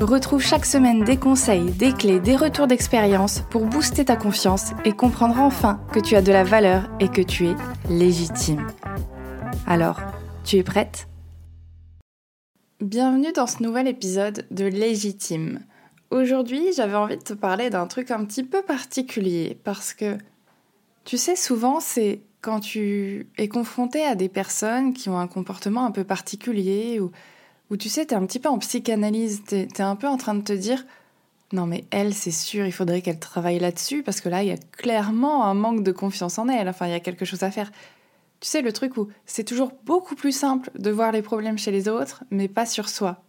Retrouve chaque semaine des conseils, des clés, des retours d'expérience pour booster ta confiance et comprendre enfin que tu as de la valeur et que tu es légitime. Alors, tu es prête? Bienvenue dans ce nouvel épisode de Légitime. Aujourd'hui, j'avais envie de te parler d'un truc un petit peu particulier parce que, tu sais, souvent, c'est quand tu es confronté à des personnes qui ont un comportement un peu particulier ou où tu sais, tu es un petit peu en psychanalyse, tu es, un peu en train de te dire non mais elle, c'est sûr, il faudrait qu'elle travaille là-dessus parce que là, il y a clairement un manque de confiance en elle, enfin, il y a quelque chose à faire. Tu sais, le truc où c'est toujours beaucoup plus simple de voir les problèmes chez les autres, mais pas sur soi.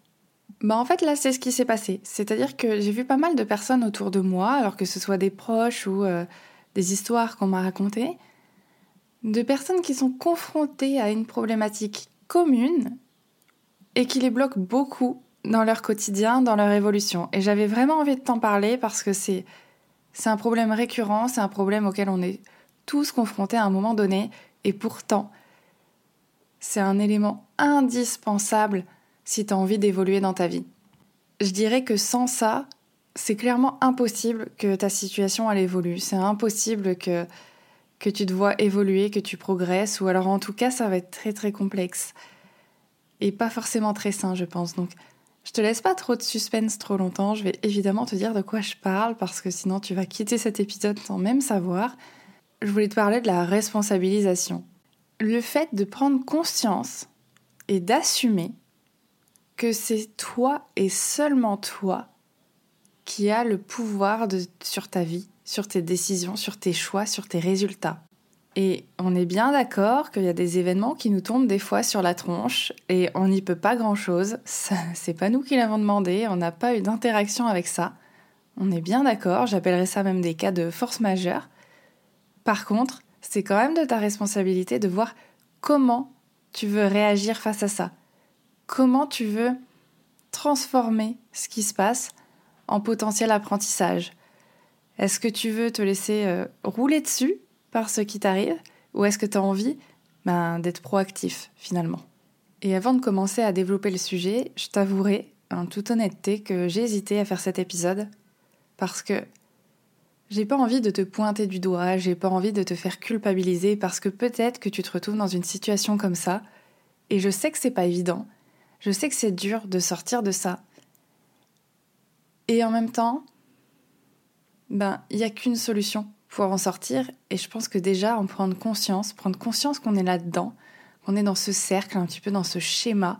Bah en fait là c'est ce qui s'est passé. C'est-à-dire que j'ai vu pas mal de personnes autour de moi, alors que ce soit des proches ou euh, des histoires qu'on m'a racontées, de personnes qui sont confrontées à une problématique commune et qui les bloque beaucoup dans leur quotidien, dans leur évolution. Et j'avais vraiment envie de t'en parler parce que c'est c'est un problème récurrent, c'est un problème auquel on est tous confrontés à un moment donné, et pourtant, c'est un élément indispensable si tu as envie d'évoluer dans ta vie. Je dirais que sans ça, c'est clairement impossible que ta situation elle évolue. C'est impossible que, que tu te vois évoluer, que tu progresses, ou alors en tout cas, ça va être très très complexe et pas forcément très sain, je pense. Donc, je te laisse pas trop de suspense trop longtemps. Je vais évidemment te dire de quoi je parle parce que sinon tu vas quitter cet épisode sans même savoir. Je voulais te parler de la responsabilisation. Le fait de prendre conscience et d'assumer que c'est toi et seulement toi qui as le pouvoir sur ta vie, sur tes décisions, sur tes choix, sur tes résultats. Et on est bien d'accord qu'il y a des événements qui nous tombent des fois sur la tronche et on n'y peut pas grand chose. C'est pas nous qui l'avons demandé, on n'a pas eu d'interaction avec ça. On est bien d'accord, j'appellerais ça même des cas de force majeure. Par contre, c'est quand même de ta responsabilité de voir comment tu veux réagir face à ça. Comment tu veux transformer ce qui se passe en potentiel apprentissage. Est-ce que tu veux te laisser euh, rouler dessus par ce qui t'arrive ou est-ce que tu as envie ben, d'être proactif finalement? Et avant de commencer à développer le sujet, je t'avouerai en toute honnêteté que j'ai hésité à faire cet épisode parce que j'ai pas envie de te pointer du doigt, j'ai pas envie de te faire culpabiliser parce que peut-être que tu te retrouves dans une situation comme ça et je sais que c'est pas évident. Je sais que c'est dur de sortir de ça. Et en même temps, ben, il n'y a qu'une solution pour en sortir. Et je pense que déjà, en prendre conscience, prendre conscience qu'on est là-dedans, qu'on est dans ce cercle, un petit peu dans ce schéma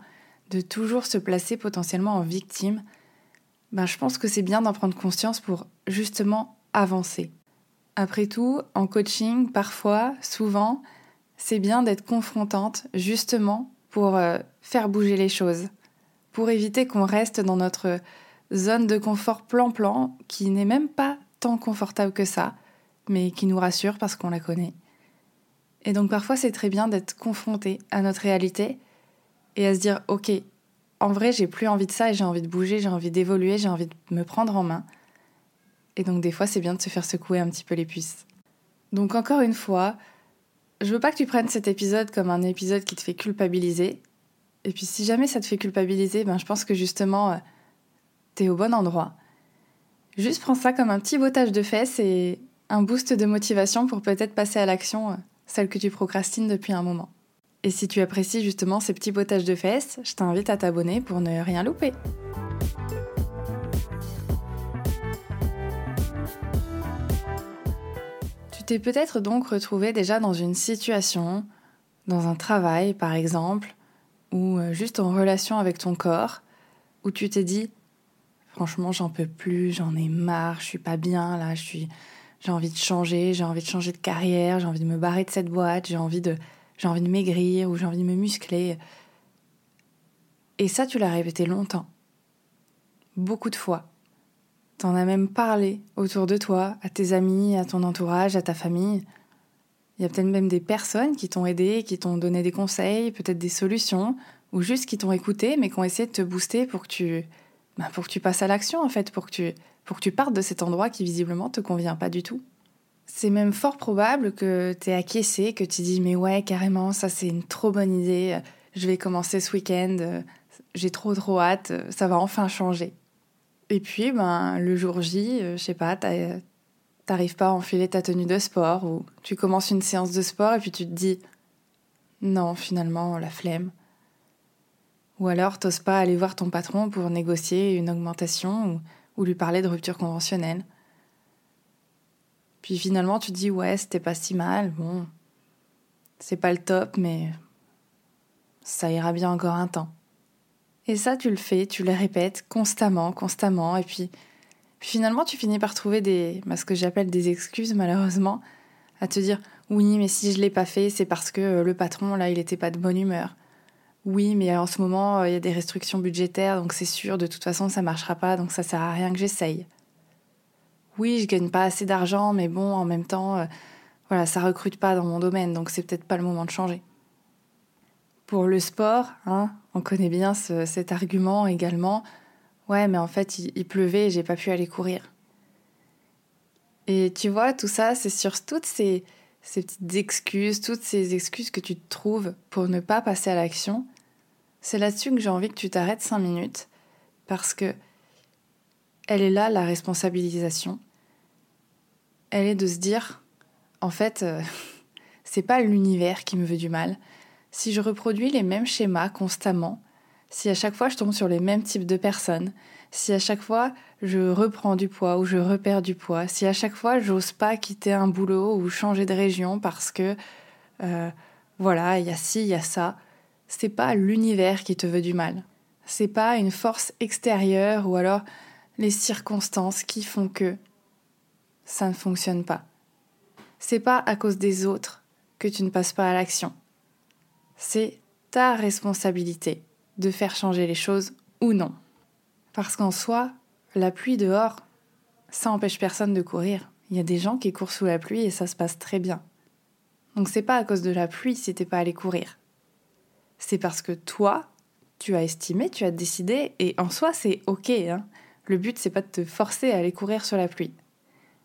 de toujours se placer potentiellement en victime, ben je pense que c'est bien d'en prendre conscience pour justement avancer. Après tout, en coaching, parfois, souvent, c'est bien d'être confrontante justement pour euh, faire bouger les choses, pour éviter qu'on reste dans notre zone de confort plan-plan qui n'est même pas tant confortable que ça, mais qui nous rassure parce qu'on la connaît. Et donc parfois c'est très bien d'être confronté à notre réalité et à se dire ok, en vrai j'ai plus envie de ça et j'ai envie de bouger, j'ai envie d'évoluer, j'ai envie de me prendre en main. Et donc des fois c'est bien de se faire secouer un petit peu les puces. Donc encore une fois, je veux pas que tu prennes cet épisode comme un épisode qui te fait culpabiliser. Et puis si jamais ça te fait culpabiliser, ben je pense que justement t'es au bon endroit. Juste prends ça comme un petit bottage de fesses et un boost de motivation pour peut-être passer à l'action, euh, celle que tu procrastines depuis un moment. Et si tu apprécies justement ces petits potages de fesses, je t'invite à t'abonner pour ne rien louper. Tu t'es peut-être donc retrouvé déjà dans une situation, dans un travail par exemple, ou euh, juste en relation avec ton corps, où tu t'es dit franchement j'en peux plus, j'en ai marre, je suis pas bien là, je suis j'ai envie de changer, j'ai envie de changer de carrière, j'ai envie de me barrer de cette boîte, j'ai envie de j'ai envie de maigrir ou j'ai envie de me muscler. Et ça, tu l'as répété longtemps. Beaucoup de fois. T'en as même parlé autour de toi, à tes amis, à ton entourage, à ta famille. Il y a peut-être même des personnes qui t'ont aidé, qui t'ont donné des conseils, peut-être des solutions, ou juste qui t'ont écouté, mais qui ont essayé de te booster pour que tu, ben, pour que tu passes à l'action, en fait, pour que, tu, pour que tu partes de cet endroit qui visiblement te convient pas du tout. C'est même fort probable que tu aies acquiescé, que tu dis mais ouais, carrément, ça c'est une trop bonne idée, je vais commencer ce week-end, j'ai trop trop hâte, ça va enfin changer. Et puis, ben, le jour J, euh, je sais pas, t'arrives pas à enfiler ta tenue de sport ou tu commences une séance de sport et puis tu te dis non, finalement, la flemme. Ou alors, t'oses pas aller voir ton patron pour négocier une augmentation ou, ou lui parler de rupture conventionnelle. Puis finalement, tu te dis ouais, c'était pas si mal, bon, c'est pas le top, mais ça ira bien encore un temps. Et ça, tu le fais, tu le répètes constamment, constamment, et puis, finalement, tu finis par trouver des, bah, ce que j'appelle des excuses, malheureusement, à te dire oui, mais si je l'ai pas fait, c'est parce que euh, le patron, là, il était pas de bonne humeur. Oui, mais en ce moment, euh, il y a des restrictions budgétaires, donc c'est sûr, de toute façon, ça marchera pas, donc ça sert à rien que j'essaye. Oui, je gagne pas assez d'argent, mais bon, en même temps, euh, voilà, ça recrute pas dans mon domaine, donc c'est peut-être pas le moment de changer. Pour le sport, hein, on connaît bien cet argument également. Ouais, mais en fait, il, pleuvait et j'ai pas pu aller courir. Et tu vois, tout ça, c'est sur toutes ces, ces petites excuses, toutes ces excuses que tu te trouves pour ne pas passer à l'action. C'est là-dessus que j'ai envie que tu t'arrêtes cinq minutes, parce que elle est là, la responsabilisation. Elle est de se dire, en fait, euh, c'est pas l'univers qui me veut du mal, si je reproduis les mêmes schémas constamment, si à chaque fois je tombe sur les mêmes types de personnes, si à chaque fois je reprends du poids ou je repère du poids, si à chaque fois j'ose pas quitter un boulot ou changer de région parce que euh, voilà, il y a ci, il y a ça, c'est pas l'univers qui te veut du mal. C'est pas une force extérieure ou alors les circonstances qui font que ça ne fonctionne pas. C'est pas à cause des autres que tu ne passes pas à l'action c'est ta responsabilité de faire changer les choses ou non. Parce qu'en soi, la pluie dehors, ça empêche personne de courir. Il y a des gens qui courent sous la pluie et ça se passe très bien. Donc c'est pas à cause de la pluie si t'es pas allé courir. C'est parce que toi, tu as estimé, tu as décidé, et en soi c'est ok. Hein. Le but c'est pas de te forcer à aller courir sur la pluie.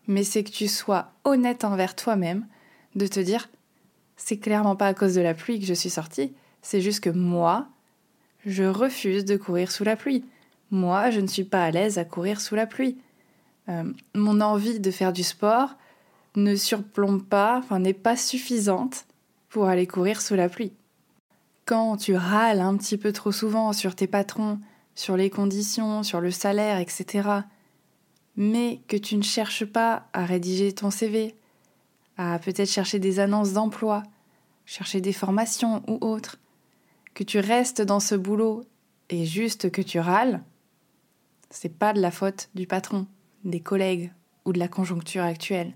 Mais c'est que tu sois honnête envers toi-même, de te dire c'est clairement pas à cause de la pluie que je suis sortie, c'est juste que moi, je refuse de courir sous la pluie. Moi, je ne suis pas à l'aise à courir sous la pluie. Euh, mon envie de faire du sport ne surplombe pas, enfin n'est pas suffisante pour aller courir sous la pluie. Quand tu râles un petit peu trop souvent sur tes patrons, sur les conditions, sur le salaire, etc., mais que tu ne cherches pas à rédiger ton CV, à peut-être chercher des annonces d'emploi, chercher des formations ou autres, que tu restes dans ce boulot et juste que tu râles, c'est pas de la faute du patron, des collègues ou de la conjoncture actuelle.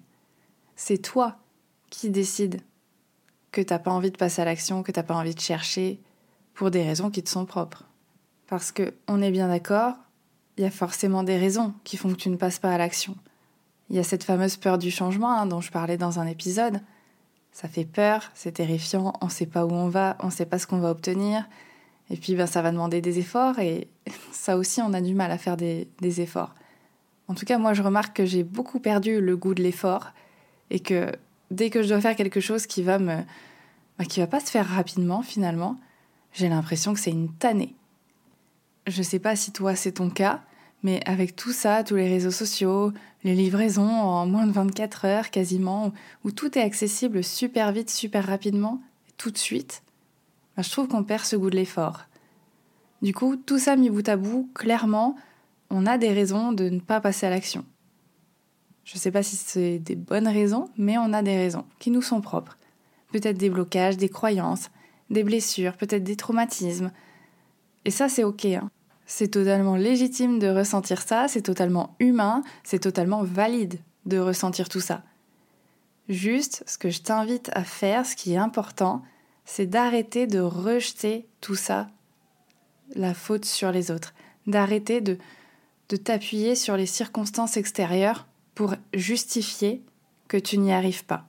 C'est toi qui décides que t'as pas envie de passer à l'action, que t'as pas envie de chercher pour des raisons qui te sont propres. Parce que, on est bien d'accord, il y a forcément des raisons qui font que tu ne passes pas à l'action. Il y a cette fameuse peur du changement hein, dont je parlais dans un épisode. Ça fait peur, c'est terrifiant, on ne sait pas où on va, on ne sait pas ce qu'on va obtenir. Et puis ben, ça va demander des efforts et ça aussi on a du mal à faire des, efforts. En tout cas moi je remarque que j'ai beaucoup perdu le goût de l'effort et que dès que je dois faire quelque chose qui va me ben, qui va pas se faire rapidement finalement, j'ai l'impression que c'est une tannée. Je sais pas si toi c'est ton cas, mais avec tout ça, tous les réseaux sociaux, les livraisons en moins de 24 heures quasiment, où, tout est accessible super vite, super rapidement, tout de suite, bah, je trouve qu'on perd ce goût de l'effort. Du coup, tout ça mis bout à bout, clairement, on a des raisons de ne pas passer à l'action. Je ne sais pas si c'est des bonnes raisons, mais on a des raisons qui nous sont propres. Peut-être des blocages, des croyances, des blessures, peut-être des traumatismes. Et ça, c'est ok. Hein. C'est totalement légitime de ressentir ça, c'est totalement humain, c'est totalement valide de ressentir tout ça. Juste, ce que je t'invite à faire, ce qui est important, c'est d'arrêter de rejeter tout ça, la faute sur les autres, d'arrêter de, de t'appuyer sur les circonstances extérieures pour justifier que tu n'y arrives pas.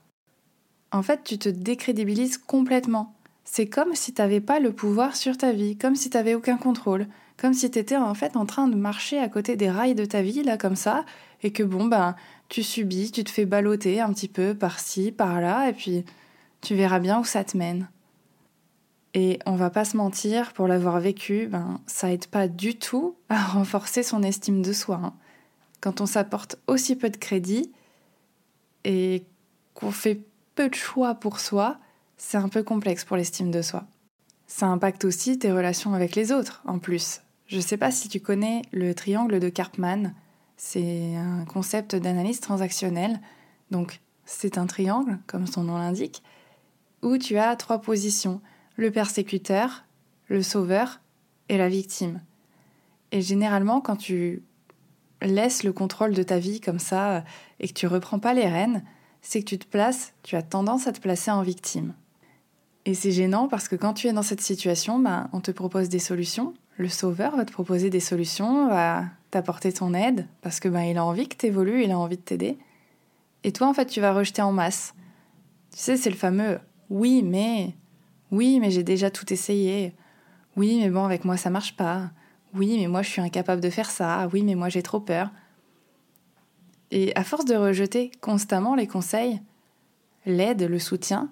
En fait, tu te décrédibilises complètement. C'est comme si tu n'avais pas le pouvoir sur ta vie, comme si tu n'avais aucun contrôle, comme si tu étais en fait en train de marcher à côté des rails de ta vie, là, comme ça, et que bon, ben, tu subis, tu te fais balloter un petit peu par-ci, par-là, et puis tu verras bien où ça te mène. Et on va pas se mentir, pour l'avoir vécu, ben, ça aide pas du tout à renforcer son estime de soi. Hein. Quand on s'apporte aussi peu de crédit et qu'on fait peu de choix pour soi, c'est un peu complexe pour l'estime de soi. Ça impacte aussi tes relations avec les autres, en plus. Je sais pas si tu connais le triangle de Karpman. C'est un concept d'analyse transactionnelle. Donc, c'est un triangle, comme son nom l'indique, où tu as trois positions le persécuteur, le sauveur et la victime. Et généralement, quand tu laisses le contrôle de ta vie comme ça euh, et que tu reprends pas les rênes, c'est que tu te places, tu as tendance à te placer en victime. Et c'est gênant parce que quand tu es dans cette situation, ben, on te propose des solutions. Le sauveur va te proposer des solutions, va t'apporter ton aide parce que ben, il a envie que tu évolues, il a envie de t'aider. Et toi, en fait, tu vas rejeter en masse. Tu sais, c'est le fameux oui, mais oui, mais j'ai déjà tout essayé. Oui, mais bon, avec moi ça marche pas. Oui, mais moi je suis incapable de faire ça. Oui, mais moi j'ai trop peur. Et à force de rejeter constamment les conseils, l'aide, le soutien,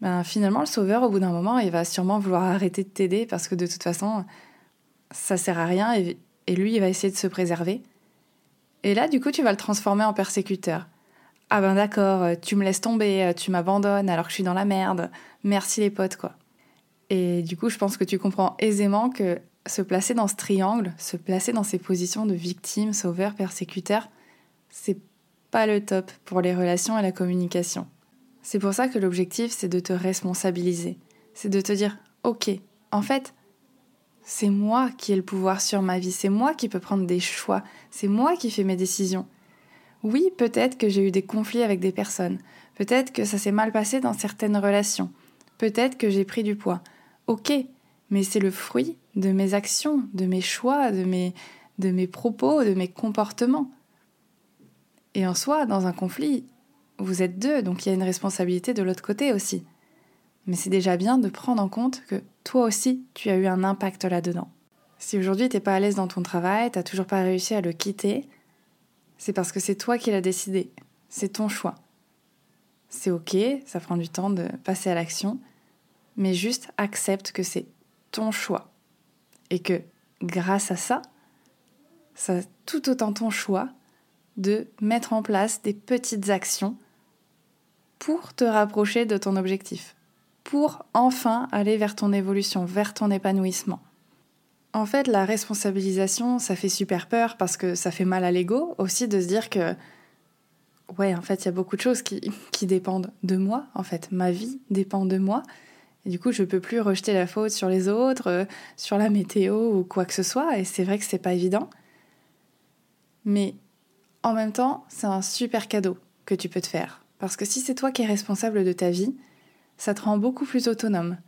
ben finalement le sauveur au bout d'un moment il va sûrement vouloir arrêter de t'aider parce que de toute façon ça sert à rien et, et lui il va essayer de se préserver. Et là du coup tu vas le transformer en persécuteur. Ah ben d'accord, euh, tu me laisses tomber, euh, tu m'abandonnes alors que je suis dans la merde. Merci les potes, quoi. Et du coup, je pense que tu comprends aisément que se placer dans ce triangle, se placer dans ces positions de victime, sauveur, persécuteur, c'est pas le top pour les relations et la communication. C'est pour ça que l'objectif, c'est de te responsabiliser. C'est de te dire, ok, en fait, c'est moi qui ai le pouvoir sur ma vie, c'est moi qui peux prendre des choix, c'est moi qui fais mes décisions. Oui, peut-être que j'ai eu des conflits avec des personnes, peut-être que ça s'est mal passé dans certaines relations, peut-être que j'ai pris du poids. Ok, mais c'est le fruit de mes actions, de mes choix, de mes, de mes propos, de mes comportements. Et en soi, dans un conflit, vous êtes deux, donc il y a une responsabilité de l'autre côté aussi. Mais c'est déjà bien de prendre en compte que toi aussi, tu as eu un impact là-dedans. Si aujourd'hui t'es pas à l'aise dans ton travail, t'as toujours pas réussi à le quitter, c'est parce que c'est toi qui l'as décidé. C'est ton choix. C'est ok, ça prend du temps de passer à l'action, mais juste accepte que c'est ton choix. Et que grâce à ça, c'est tout autant ton choix de mettre en place des petites actions pour te rapprocher de ton objectif, pour enfin aller vers ton évolution, vers ton épanouissement. En fait, la responsabilisation, ça fait super peur parce que ça fait mal à l'ego aussi de se dire que, ouais, en fait, il y a beaucoup de choses qui, qui dépendent de moi. En fait, ma vie dépend de moi. Et du coup, je peux plus rejeter la faute sur les autres, euh, sur la météo ou quoi que ce soit. Et c'est vrai que c'est pas évident. Mais en même temps, c'est un super cadeau que tu peux te faire. Parce que si c'est toi qui es responsable de ta vie, ça te rend beaucoup plus autonome.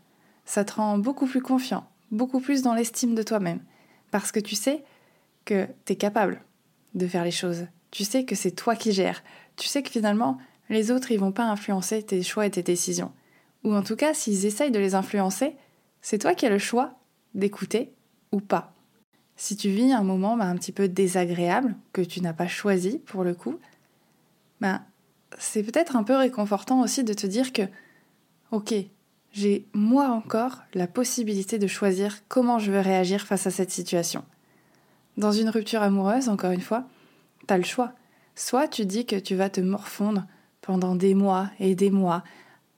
Ça te rend beaucoup plus confiant beaucoup plus dans l'estime de toi-même. Parce que tu sais que tu es capable de faire les choses. Tu sais que c'est toi qui gères. Tu sais que finalement, les autres, ils vont pas influencer tes choix et tes décisions. Ou en tout cas, s'ils essayent de les influencer, c'est toi qui as le choix d'écouter ou pas. Si tu vis un moment bah, un petit peu désagréable, que tu n'as pas choisi pour le coup, ben, c'est peut-être un peu réconfortant aussi de te dire que, ok, j'ai moi encore la possibilité de choisir comment je veux réagir face à cette situation. Dans une rupture amoureuse, encore une fois, t'as le choix. Soit tu dis que tu vas te morfondre pendant des mois et des mois,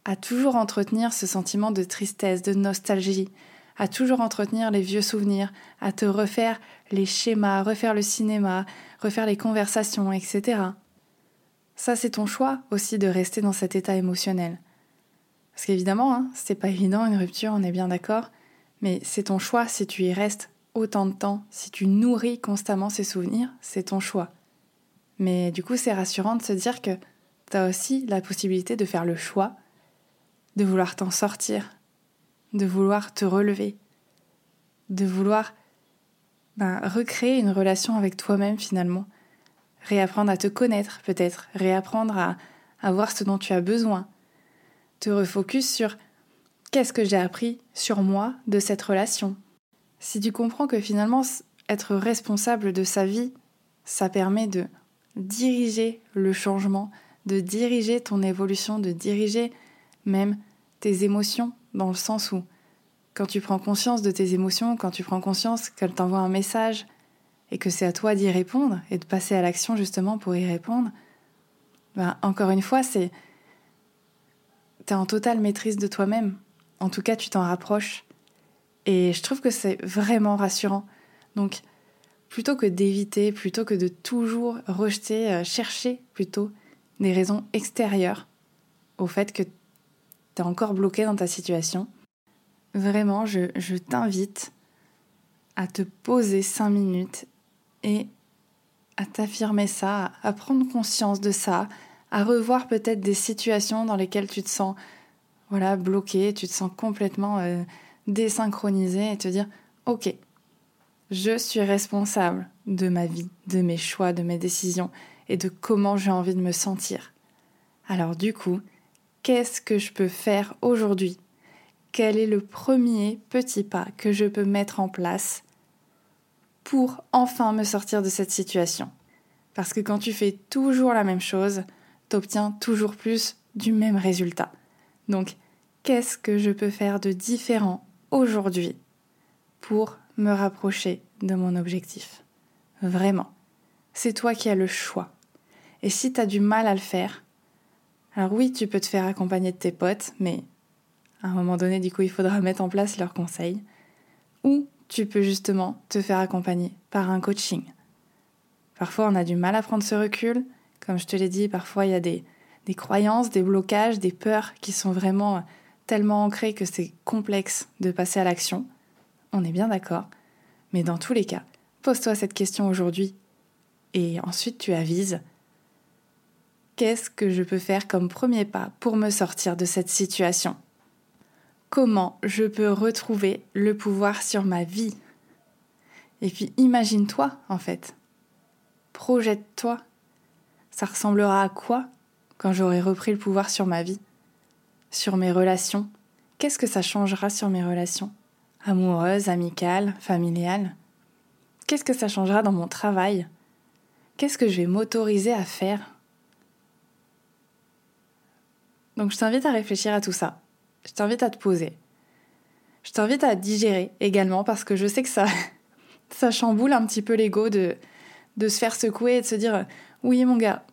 à toujours entretenir ce sentiment de tristesse, de nostalgie, à toujours entretenir les vieux souvenirs, à te refaire les schémas, refaire le cinéma, refaire les conversations, etc. Ça, c'est ton choix aussi de rester dans cet état émotionnel. Parce qu'évidemment, hein, c'est pas évident une rupture, on est bien d'accord, mais c'est ton choix si tu y restes autant de temps, si tu nourris constamment ces souvenirs, c'est ton choix. Mais du coup, c'est rassurant de se dire que tu as aussi la possibilité de faire le choix de vouloir t'en sortir, de vouloir te relever, de vouloir ben, recréer une relation avec toi-même finalement. Réapprendre à te connaître peut-être, réapprendre à, à voir ce dont tu as besoin. Te refocus sur qu'est-ce que j'ai appris sur moi de cette relation. Si tu comprends que finalement être responsable de sa vie, ça permet de diriger le changement, de diriger ton évolution, de diriger même tes émotions, dans le sens où quand tu prends conscience de tes émotions, quand tu prends conscience qu'elles t'envoient un message et que c'est à toi d'y répondre et de passer à l'action justement pour y répondre, ben, encore une fois, c'est. T'es en totale maîtrise de toi-même. En tout cas, tu t'en rapproches. Et je trouve que c'est vraiment rassurant. Donc, plutôt que d'éviter, plutôt que de toujours rejeter, euh, chercher plutôt des raisons extérieures au fait que tu es encore bloqué dans ta situation, vraiment, je, je t'invite à te poser cinq minutes et à t'affirmer ça, à prendre conscience de ça, à revoir peut-être des situations dans lesquelles tu te sens voilà bloqué, tu te sens complètement euh, désynchronisé et te dire ok, je suis responsable de ma vie, de mes choix, de mes décisions et de comment j'ai envie de me sentir. Alors du coup, qu'est-ce que je peux faire aujourd'hui? Quel est le premier petit pas que je peux mettre en place pour enfin me sortir de cette situation? Parce que quand tu fais toujours la même chose, t'obtiens toujours plus du même résultat. Donc, qu'est-ce que je peux faire de différent aujourd'hui pour me rapprocher de mon objectif? Vraiment. C'est toi qui as le choix. Et si tu as du mal à le faire, alors oui, tu peux te faire accompagner de tes potes, mais à un moment donné, du coup, il faudra mettre en place leurs conseils. Ou tu peux justement te faire accompagner par un coaching. Parfois, on a du mal à prendre ce recul. Comme je te l'ai dit, parfois, il y a des, croyances, des blocages, des peurs qui sont vraiment tellement ancrées que c'est complexe de passer à l'action on est bien d'accord. Mais dans tous les cas, pose-toi cette question aujourd'hui et ensuite tu avises qu'est-ce que je peux faire comme premier pas pour me sortir de cette situation? Comment je peux retrouver le pouvoir sur ma vie? Et puis imagine-toi en fait. Projette-toi. Ça ressemblera à quoi quand j'aurai repris le pouvoir sur ma vie? Sur mes relations? Qu'est-ce que ça changera sur mes relations? Amoureuse, amicale, familiale Qu'est-ce que ça changera dans mon travail? Qu'est-ce que je vais m'autoriser à faire Donc je t'invite à réfléchir à tout ça. Je t'invite à te poser. Je t'invite à digérer également parce que je sais que ça, chamboule un petit peu l'ego de, de se faire secouer et de se dire oui mon gars,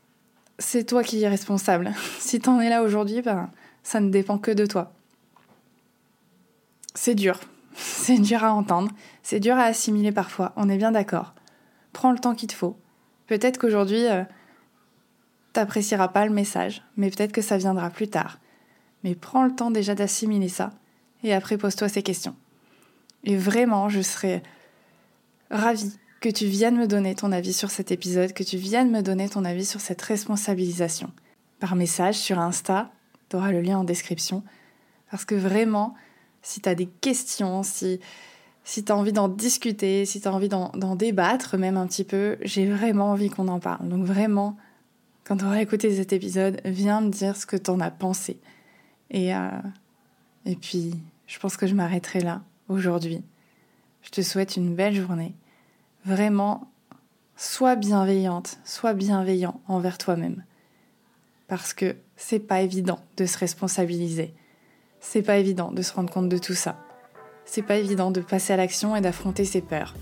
c'est toi qui es responsable. Si t'en es là aujourd'hui, ben, ça ne dépend que de toi. C'est dur, c'est dur à entendre, c'est dur à assimiler parfois, on est bien d'accord. Prends le temps qu'il te faut. Peut-être qu'aujourd'hui, euh, t'apprécieras pas le message, mais peut-être que ça viendra plus tard. Mais prends le temps déjà d'assimiler ça, et après pose-toi ces questions. Et vraiment, je serais ravie que tu viennes me donner ton avis sur cet épisode, que tu viennes me donner ton avis sur cette responsabilisation. Par message sur Insta, tu auras le lien en description. Parce que vraiment, si tu as des questions, si, si tu envie d'en discuter, si tu as envie d'en débattre même un petit peu, j'ai vraiment envie qu'on en parle. Donc vraiment, quand tu auras écouté cet épisode, viens me dire ce que tu en as pensé. Et, euh, et puis, je pense que je m'arrêterai là aujourd'hui. Je te souhaite une belle journée. Vraiment, sois bienveillante, sois bienveillant envers toi-même. Parce que c'est pas évident de se responsabiliser. C'est pas évident de se rendre compte de tout ça. C'est pas évident de passer à l'action et d'affronter ses peurs.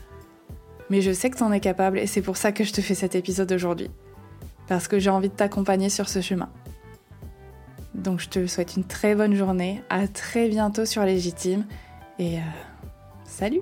Mais je sais que t'en es capable et c'est pour ça que je te fais cet épisode aujourd'hui. Parce que j'ai envie de t'accompagner sur ce chemin. Donc je te souhaite une très bonne journée, à très bientôt sur Légitime. Et euh, salut